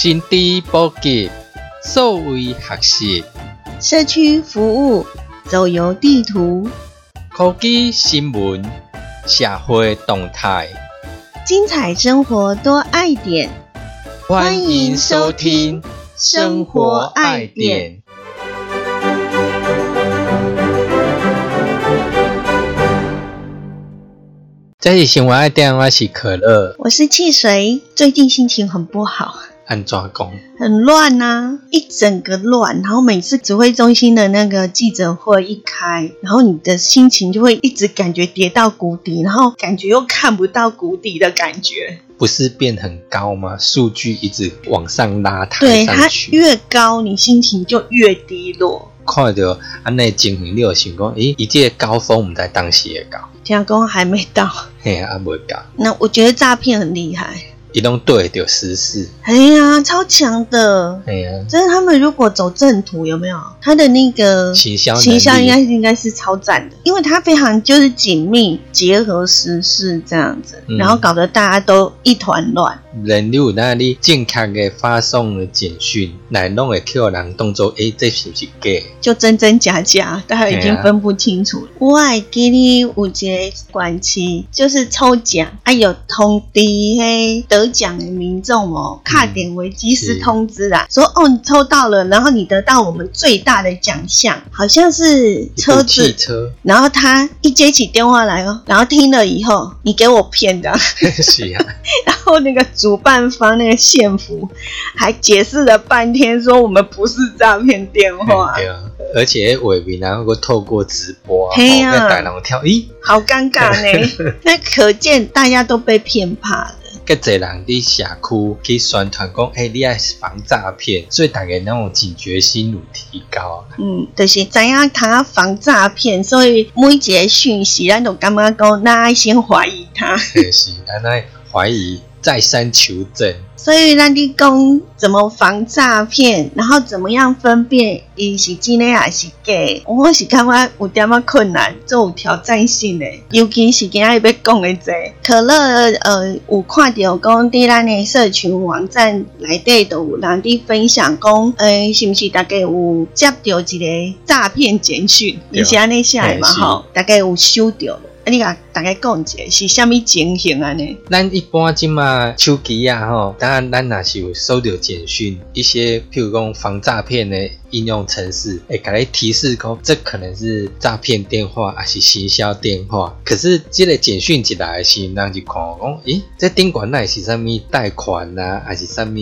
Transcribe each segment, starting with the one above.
心知补给，数位学习，社区服务，走游地图，科技新闻，社会动态，精彩生活多爱点。欢迎收听《生活爱点》。这是生活爱点，我是可乐，我是汽水。最近心情很不好，安抓工，很乱呐，一整个乱。然后每次指挥中心的那个记者会一开，然后你的心情就会一直感觉跌到谷底，然后感觉又看不到谷底的感觉。不是变很高吗？数据一直往上拉抬对它，越高，你心情就越低落。看到安内情形，你有想讲，诶，一届高峰我们在当时也高，天公还没到，嘿啊，袂高，那我觉得诈骗很厉害。伊拢对着实事，哎呀，超强的！哎呀，就是，他们如果走正途，有没有他的那个形象形象应该是应该是超赞的，因为他非常就是紧密结合时事这样子，嗯然后搞得大家都一团乱。人有那里正确的发送的简讯，来拢会叫人当做，诶，这是不是假？就真真假假，大家已经分不清楚了。我给你五节关期，就是抽奖，啊有通知嘿得奖的民众哦，卡点为即时通知啦，说哦你抽到了，然后你得到我们最大的奖项，好像是车子。汽车，然后他一接起电话来哦，然后听了以后，你给我骗的，是啊，然后那个主办方那个县府还解释了半天，说我们不是诈骗电话，对啊，而且画面然后透过直播啊，嘿啊让大人跳，咦，好尴尬呢。那可见大家都被骗怕了。个侪人伫社区去宣传讲，诶、你爱防诈骗，所以大家那种警觉心有提高。嗯，就是知影他防诈骗，所以每一个讯息，咱都感觉讲，咱爱先怀疑他。是，咱爱怀疑，再三求证。所以咱你讲怎么防诈骗，然后怎么样分辨伊是真的还是假，我是感觉有点仔困难，做有挑战性的。尤其是今仔日要讲的这可乐，呃，有看到讲伫咱的社群网站内底都有人伫分享讲，诶、是毋是大概有接到一个诈骗简讯？对你是安尼写的嘛吼？大概有收到了。啊，你甲大概讲一下是虾米情形安尼？咱一般即嘛手机啊吼，当然咱若是有收到简讯，一些譬如讲防诈骗的应用程式，会甲你提示讲这可能是诈骗电话，还是行销电话。可是这个简讯一来的时候，人就看讲，咦，这顶管那是什么贷款啊，还是什么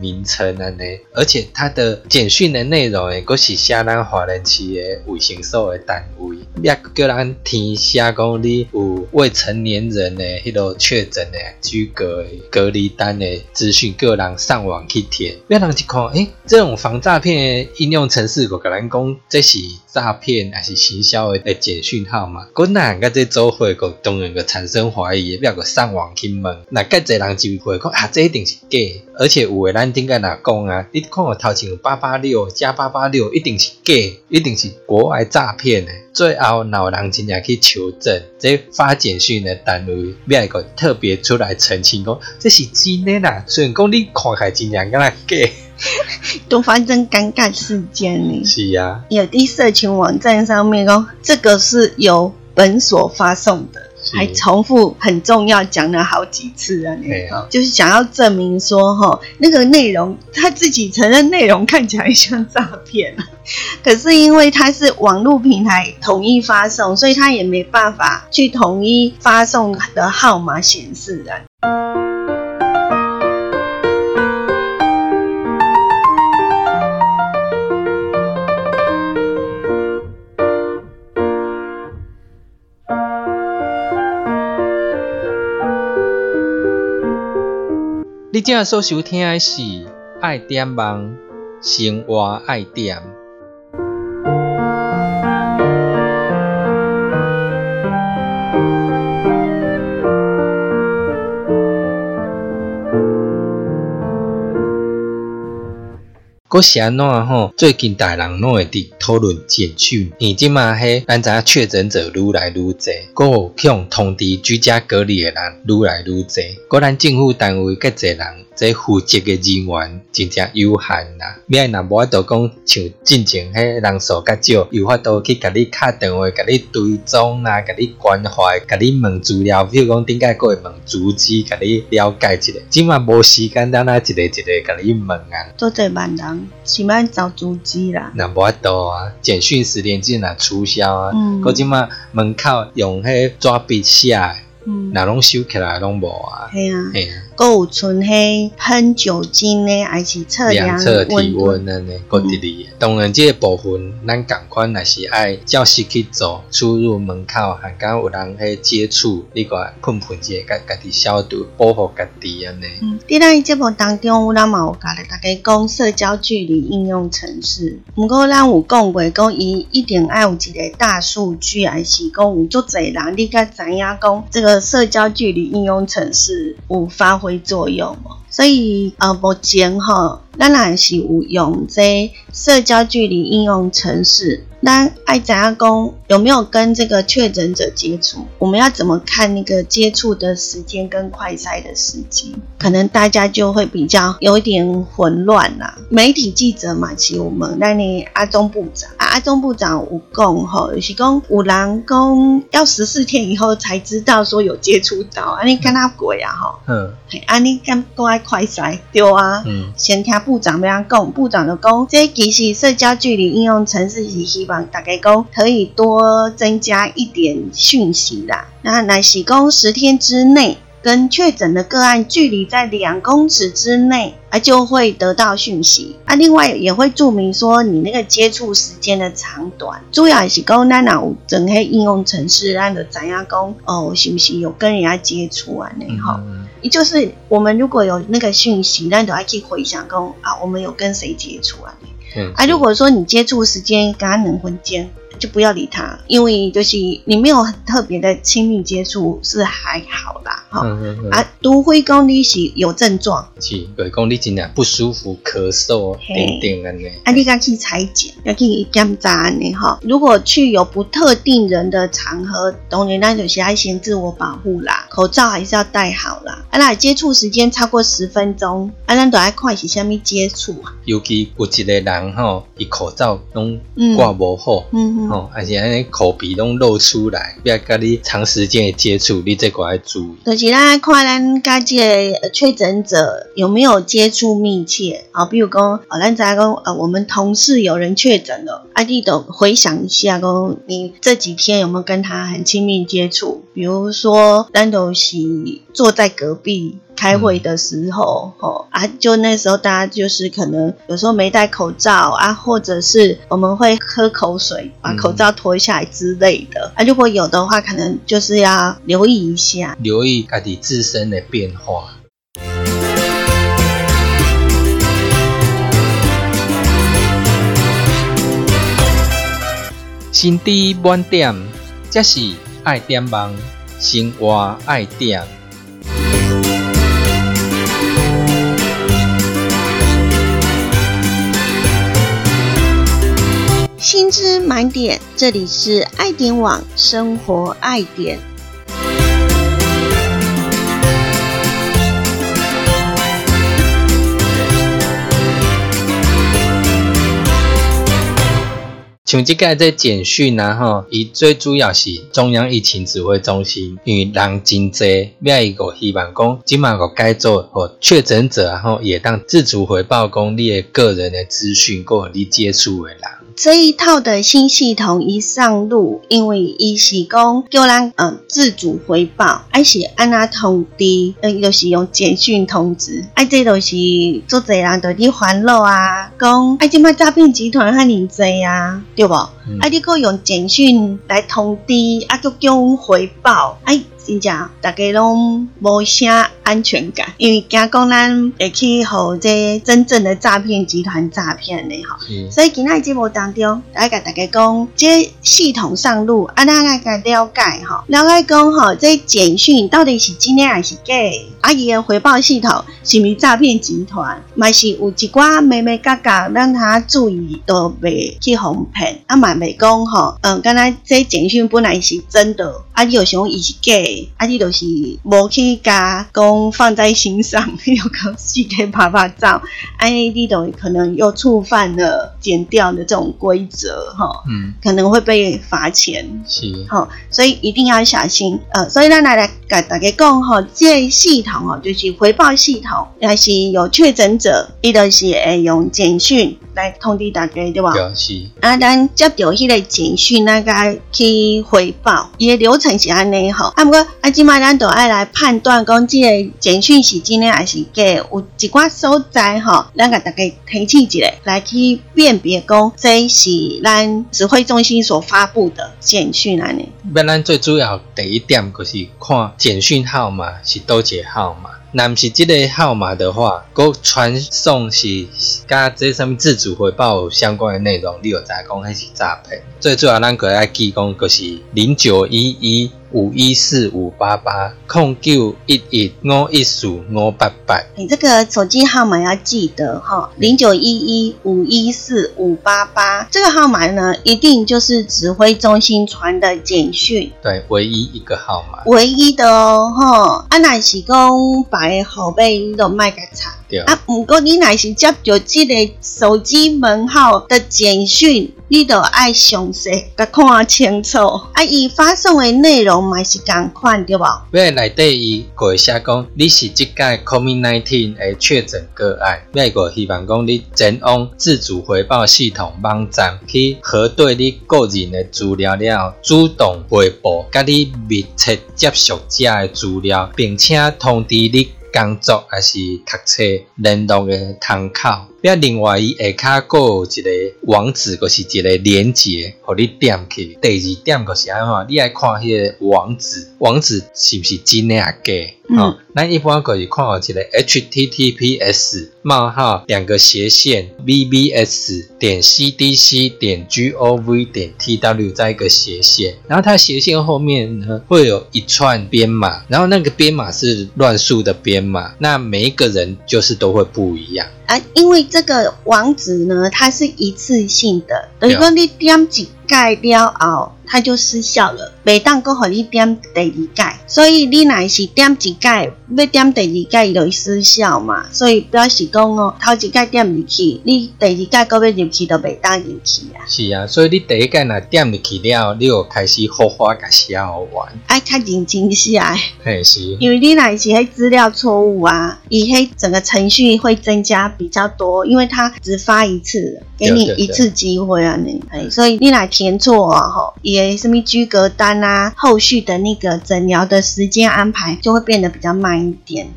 名称啊呢？而且它的简讯的内容诶，佫是写咱华人区的卫生所的单位，也叫咱填写讲你有未成年人的迄个确诊的居隔隔离单的资讯，个人上网去填。要人一看，诶、这种防诈骗应用程式，我甲咱讲这是诈骗还是行销的的简讯号码，佫那甲这做伙个当然个产生怀疑，要个上网去问，那介侪人就会讲啊，这一定是假，而且有诶咱顶个若讲啊，你看我头前有八八六加八八六，一定是假，一定是国外诈骗的。最后，老人真正去求证，这发简讯的单位要一个特别出来澄清，讲这是真的啦。虽然讲你看起来真正敢若假，都发生尴尬事件呢。是啊，有的社群网站上面哦，这个是由本所发送的，还重复很重要讲了好几次啊，对啊就是想要证明说哈，那个内容他自己承认内容看起来像诈骗，可是因为他是网络平台统一发送，所以他也没办法去统一发送的号码显示啊。你正所收听的是《爱点梦生活爱点》。嗰是安怎吼？最近大人拢会伫讨论简讯，而即嘛迄咱知影确诊者愈来愈侪，佮有向通知居家隔离诶人愈来愈侪，佮咱政府单位佮侪人这负责嘅人员真正有限啦。咩若无法度讲像进前迄人数较少，有法度去甲你敲电话，甲你追踪啊，甲你关怀，甲你问资料，比如讲顶解个会问足迹，甲你了解一下。即嘛无时间，等下一个一个甲你问啊。做侪万人，起码找足迹啦。若无法度啊，简讯十连进啊促销啊，嗯嗰即嘛门口用迄纸笔写的，嗯，若拢收起来拢无啊。系啊，系啊，还有存迄喷酒精呢，还是测量量测体温度温安尼，各伫哩。当然，即个部分咱共款也是爱教室去做，出入门口，还敢有人去接触，你个喷喷者，家家己消毒，保护家己安尼。嗯，伫咱节目当中，咱嘛有甲咧大家讲社交距离应用程式。毋过咱有讲过，讲伊一定爱有一个大数据，还是讲有足侪人，你甲知影讲这个社交距离应用程式有发挥作用无？所以呃，目前哈，咱也是有用这社交距离应用程式。咱爱怎样讲有没有跟这个确诊者接触？我们要怎么看那个接触的时间跟快筛的时间？可能大家就会比较有一点混乱啦。媒体记者嘛，是我们那你阿中部长啊，阿中部长有讲吼，有是讲有人讲要十四天以后才知道说有接触到，啊，你跟他鬼啊吼，嗯嘿啊你敢都爱快筛对啊？嗯先听部长要安讲，部长就讲，这其实社交距离应用程式是希望大家讲可以多增加一点讯息啦。那乃是讲十天之内跟确诊的个案距离在两公尺之内，啊就会得到讯息。啊，另外也会注明说你那个接触时间的长短。主要是讲咱若有整个应用程式，咱就知影讲哦，是不是有跟人家接触啊？那吼。嗯也就是我们如果有那个讯息，那都要去回想讲啊，我们有跟谁接触啊？嗯啊，如果说你接触时间跟他能混间，就不要理他，因为就是你没有很特别的亲密接触是还好啦，哈、嗯嗯嗯，啊，除非讲你是有症状，是，就是讲你真正不舒服、咳嗽嘿等等安尼。啊，你该去裁剪，要去检查安尼哈。如果去有不特定人的场合，当然咱就是要先自我保护啦，口罩还是要戴好啦。啊，那接触时间超过十分钟，啊，咱都要看是虾米接触啊。尤其有一个人吼，伊口罩拢嗯挂无好。嗯嗯，哦，而且安尼口鼻拢露出来，不要跟你长时间的接触，你这个要注意。就是咱看咱家这个确诊者有没有接触密切啊？比如讲，呃，咱知影讲，呃，我们同事有人确诊了，啊，你都回想一下，讲你这几天有没有跟他很亲密接触？比如说，咱都是坐在隔壁。开会的时候，哦啊，就那时候大家就是可能有时候没戴口罩啊，或者是我们会喝口水，把嗯口罩脱下来之类的、啊。如果有的话，可能就是要留意一下。留意家己自身的变化。心知满点，这是爱点网，生活爱点。薪资满点，这里是爱点网生活爱点。像即个这简讯啊吼，伊最主要是中央疫情指挥中心，因为人真济，要伊个希望讲，即马个改做吼确诊者然后，也当自主回报讲你的个人的资讯，过你接触的人。这一套的新系统一上路，因为伊是讲叫咱呃自主回报，还是安那通知，呃，就是用简讯通知，啊，这都是做侪人就伫烦恼啊，讲啊，即摆诈骗集团遐尼济啊，对无？嗯啊，你搁用简讯来通知，啊，搁叫阮回报，哎、真正大家拢无啥安全感，因为惊讲咱会去互这真正的诈骗集团诈骗的吼。所以今仔节目当中，来甲大家讲，这系统上路，啊，咱来甲了解吼，了解讲吼，这简讯到底是真的还是假的？啊，伊的回报系统是毋是诈骗集团？嘛是有一寡妹妹嘎嘎，让他注意，都袂去哄骗。啊，嘛袂讲吼，嗯，敢若这简讯本来是真的，啊，你有想伊是假的，啊，你就是无去加讲放在心上，又讲四 K 拍拍照，安尼你都可能又触犯了减掉的这种规则哈，嗯，可能会被罚钱。是，吼，所以一定要小心。呃，所以咱来来给大家讲吼，这个系统吼，就是回报系统，也是有确诊者，伊就是会用简讯来通知大家，对吧？对，是，啊，咱接到迄个简讯，那个去回报，伊的流程是安尼吼。啊，毋过啊，即摆咱都爱来判断讲，即个简讯是真诶还是假。有一寡所在吼，咱甲大家提醒一下，来去辨别讲，这是咱指挥中心所发布的简讯安尼。要咱最主要第一点就是看简讯号码是倒一个号码。若毋是即个号码的话，佮传送是甲这什物自主回报有相关的内容，你就知影讲迄是诈骗。最主要咱个爱记讲，就是零九一一五一四五八八空九一一五一四五八八。你这个手机号码要记得哈，零九一一五一四五八八这个号码呢，一定就是指挥中心传的简讯，对，唯一一个号码。唯一的哦，哈。啊，若是讲别个后背，你都卖甲查。对，啊，毋过你若是接到即个手机门号的简讯，你都爱详细甲看清楚。啊，伊发送的内容嘛是共款对无？要内底伊会写讲你是即届 COVID-19 的确诊个案，要个希望讲你前往自主回报系统网站去核对你个人的资料了，主动回报甲你密切接触者的资料，并且通知你。工作还是读册联络的窗口，要另外伊下骹佫有一个网址，就是一个连接，互你点去。第二点就是安怎，你爱看迄个网址，网址是毋是真诶啊假？吼，咱一般就是看到一个 https 冒号两个斜线 vbs 点 cdc 点 gov 点 tw 再一个斜线，然后它斜线后面呢会有一串编码，然后那个编码是乱数的编码，那每一个人就是都会不一样。啊，因为这个网址呢，它是一次性的，等于说你点一盖了后，它就失效了，袂当搁互你点第二盖，所以你若是点一盖，要点第二盖就会失效嘛，所以表示讲哦，头一届点入去，你第二届搁要入去都袂当入去啊。是啊，所以你第一届若点入去了，你就开始好花甲写完，爱较认真写，嘿是，因为你若是迄资料错误啊，伊迄整个程序会增加。比较多，因为它只发一次，给你一次机会啊，你。哎，所以你来填错啊，吼，也什么居格单啊，后续的那个诊疗的时间安排就会变得比较慢一点。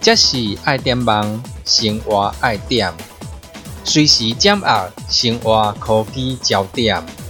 这是爱点网，生活爱点，随时掌握生活科技焦点。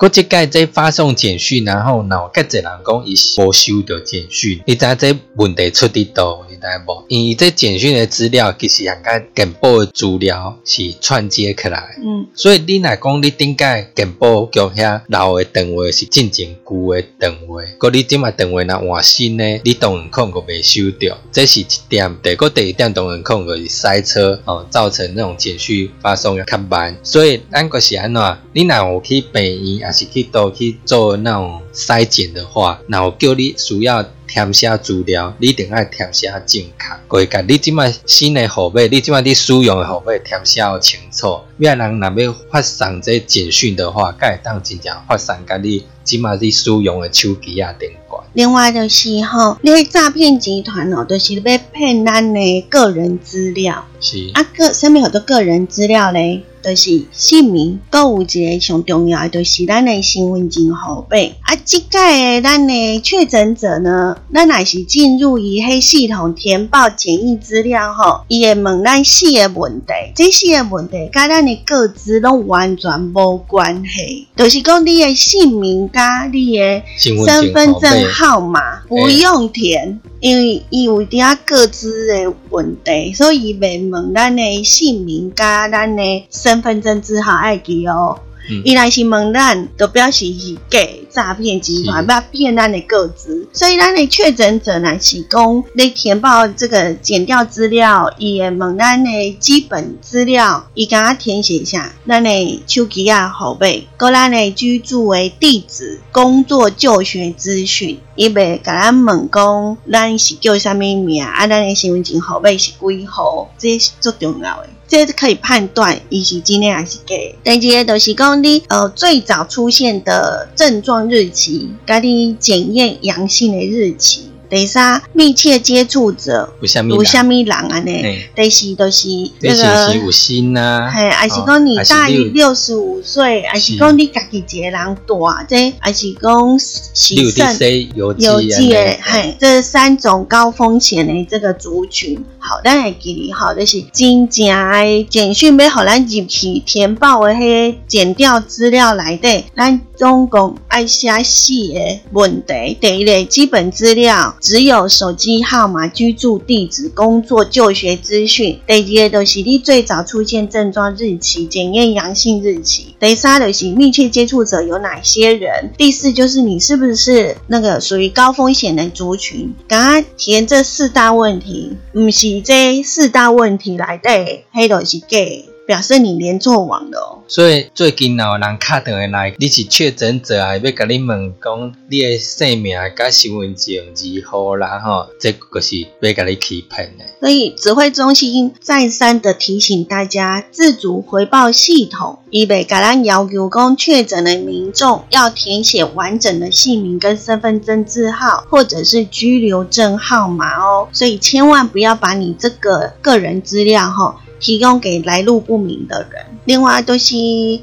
我即届在发送简讯，然后呢，有介侪人讲伊是无收到简讯，你知这问题出伫倒？你知无？因为这简讯的资料其实人甲健保的资料是串接起来，嗯，所以你若讲你顶届健保局遐留的电话是进前旧的电话，佮你即卖电话若换新呢，你当然可能佮未收到，这是一点。第个第二点当然可能就是塞车哦，造成那种简讯发送较慢。所以咱个是安怎？你若有去病院。是去倒去做那种筛检的话，然后叫你需要填写资料，你一定要填写正确。规甲你即卖新的号码，你即卖你使用的号码填写清楚。要人若要发送这简讯的话，该当真正发送甲你即卖你使用的手机啊电话。另外就是吼，你诈骗集团哦，就是要骗咱的个人资料。是啊，个上面好多个人资料咧。就是姓名，搁有一个上重要的，就是咱的身份证号码。啊，即届咱的确诊者呢，咱若是进入伊迄系统填报检疫资料吼，伊会问咱四个问题，这四个问题甲咱的个资拢完全无关系，就是讲你的姓名甲你的身份证号码不用填。因为伊有伫啊各自的问题，所以伊袂问咱的姓名甲咱的身份证字号爱记哦。伊若是问咱，就表示是假诈骗集团要骗咱的个资，所以咱的确诊者呢是讲你填报这个检调资料，伊会问咱的基本资料，伊甲他填写一下咱的手机啊号码，搁咱的居住的地址、工作就学资讯，伊袂甲咱问讲咱是叫啥物名，啊咱的身份证号码是几号，这是最重要的。这是可以判断伊是真的还是假。第二个就是讲你呃最早出现的症状日期，甲你检验阳性的日期。第三，密切接触者有虾米人。安尼？第四，就是那个有心呐，嘿，还是讲你大于六。十五岁，还是讲你家己一个人住，这还是讲洗肾有机的，嘿，这三种高风险的这个族群，好，咱会记哩，好，就是真正的简讯要互咱入去填报的迄减掉资料来底，咱总共爱写四个问题，第一个基本资料。只有手机号码、居住地址、工作、就学资讯。第二个就是你最早出现症状日期、检验阳性日期。第三个是密切接触者有哪些人。第四就是你是不是那个属于高风险的族群。刚刚填这四大问题，不是这四大问题来的，黑都是假。表示你连错网了哦。所以最近有人卡电话来，你是确诊者啊，要甲你问讲你的姓名甲身份证字号啦吼，这个是要甲你欺骗的。所以指挥中心再三的提醒大家，自主回报系统，以备甲咱要求讲确诊的民众要填写完整的姓名跟身份证字号，或者是居留证号码哦。所以千万不要把你这个个人资料哈。提供给来路不明的人。另外，都是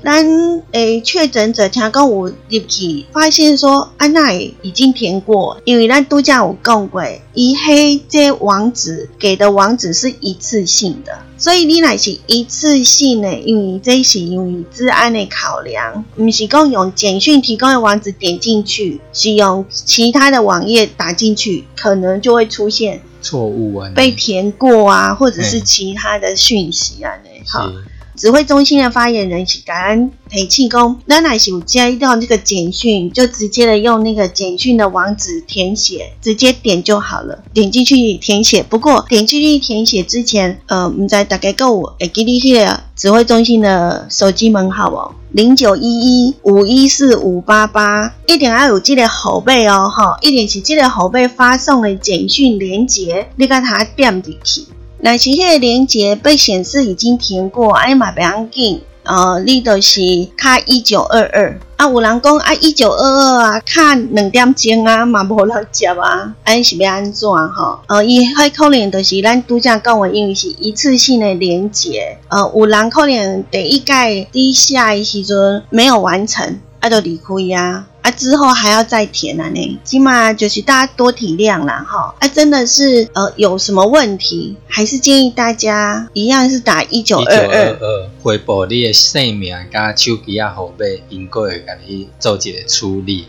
咱诶确诊者，听讲有入去发现说，安娜已经填过，因为咱度假有讲过，伊黑这网址给的网址是一次性的，所以你乃是一次性的，因为这是因为治安的考量，毋是讲用简讯提供的网址点进去，是用其他的网页打进去，可能就会出现。错误啊，被填过啊，或者是其他的讯息啊，好。指挥中心的发言人是感恩裴庆功，那乃是接到这个简讯，就直接的用那个简讯的网址填写，直接点就好了，点进去填写。不过点进去填写之前，呃，唔知大概够会记你迄个指挥中心的手机门号哦，零九一一五一四五八八，一定要有这个后背哦，哈，一定是这个后背发送的简讯连接，你甲它点进去。那是迄个连接被显示已经填过，哎嘛不要紧，呃，你都是卡一九二二啊，有人讲啊一九二二啊，卡两点钟啊，嘛无人接啊，安是要安怎吼？呃，伊还可能就是咱拄则讲的，因为是一次性的连接，呃，有人可能第一届底下的时阵没有完成，啊，都离开啊。啊，之后还要再填啊呢，起码就是大家多体谅啦哈。啊，真的是呃有什么问题，还是建议大家一样是打一九二二，回报你的姓名加手机啊号码，应该会给你做一个处理。